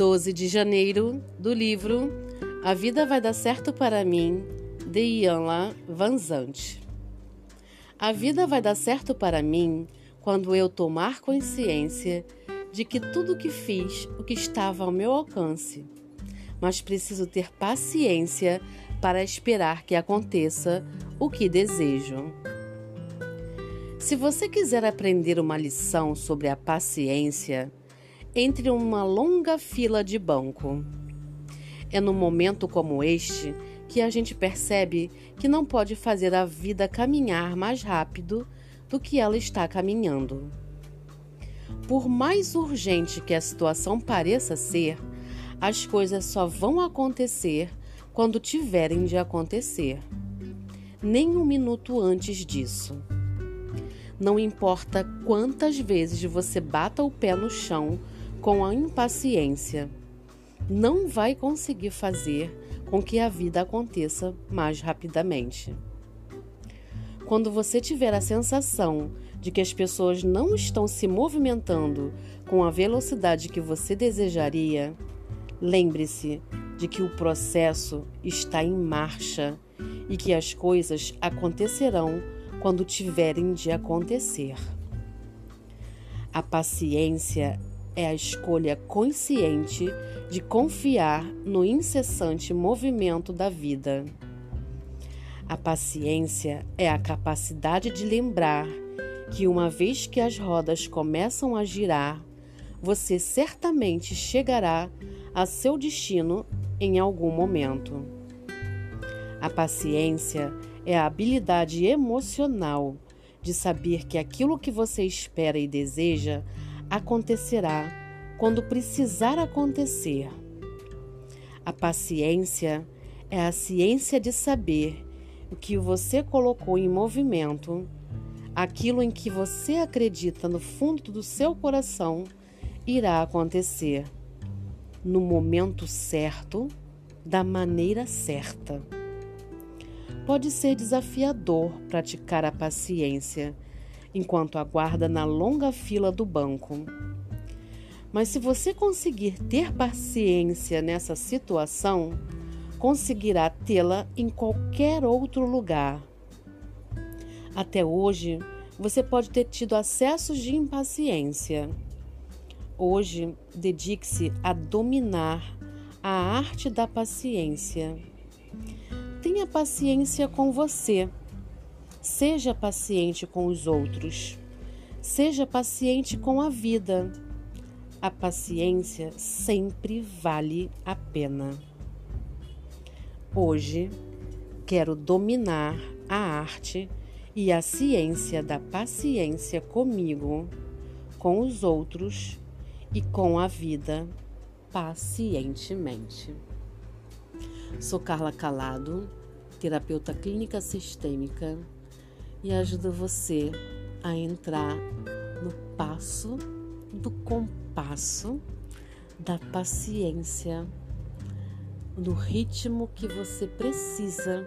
12 de janeiro, do livro A Vida Vai Dar Certo para Mim, de Ian Vanzante. A vida vai dar certo para mim quando eu tomar consciência de que tudo que fiz o que estava ao meu alcance, mas preciso ter paciência para esperar que aconteça o que desejo. Se você quiser aprender uma lição sobre a paciência, entre uma longa fila de banco. É num momento como este que a gente percebe que não pode fazer a vida caminhar mais rápido do que ela está caminhando. Por mais urgente que a situação pareça ser, as coisas só vão acontecer quando tiverem de acontecer. Nem um minuto antes disso. Não importa quantas vezes você bata o pé no chão com a impaciência, não vai conseguir fazer com que a vida aconteça mais rapidamente. Quando você tiver a sensação de que as pessoas não estão se movimentando com a velocidade que você desejaria, lembre-se de que o processo está em marcha e que as coisas acontecerão quando tiverem de acontecer. A paciência é a escolha consciente de confiar no incessante movimento da vida. A paciência é a capacidade de lembrar que, uma vez que as rodas começam a girar, você certamente chegará a seu destino em algum momento. A paciência é a habilidade emocional de saber que aquilo que você espera e deseja acontecerá quando precisar acontecer. A paciência é a ciência de saber o que você colocou em movimento, aquilo em que você acredita no fundo do seu coração irá acontecer no momento certo, da maneira certa. Pode ser desafiador praticar a paciência enquanto aguarda na longa fila do banco. Mas se você conseguir ter paciência nessa situação, conseguirá tê-la em qualquer outro lugar. Até hoje, você pode ter tido acessos de impaciência. Hoje, dedique-se a dominar a arte da paciência. Tenha paciência com você Seja paciente com os outros. Seja paciente com a vida. A paciência sempre vale a pena. Hoje quero dominar a arte e a ciência da paciência comigo, com os outros e com a vida pacientemente. Sou Carla Calado, terapeuta clínica sistêmica e ajuda você a entrar no passo do compasso da paciência, no ritmo que você precisa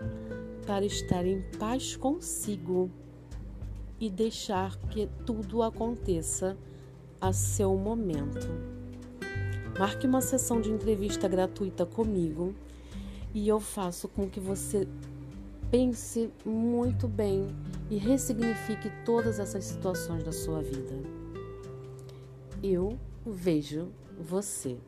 para estar em paz consigo e deixar que tudo aconteça a seu momento. Marque uma sessão de entrevista gratuita comigo e eu faço com que você pense muito bem e ressignifique todas essas situações da sua vida. Eu vejo você.